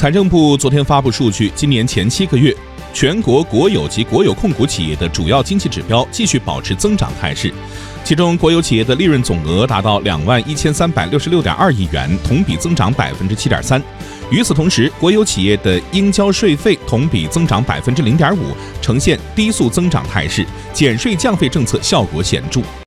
财政部昨天发布数据今年前七个月全国国有及国有控股企业的主要经济指标继续保持增长态势其中国有企业的利润总额达到两万一千三百六十六点二亿元同比增长百分之七点三。与此同时国有企业的应交税费同比增长百分之零点五呈现低速增长态势减税降费政策效果显著。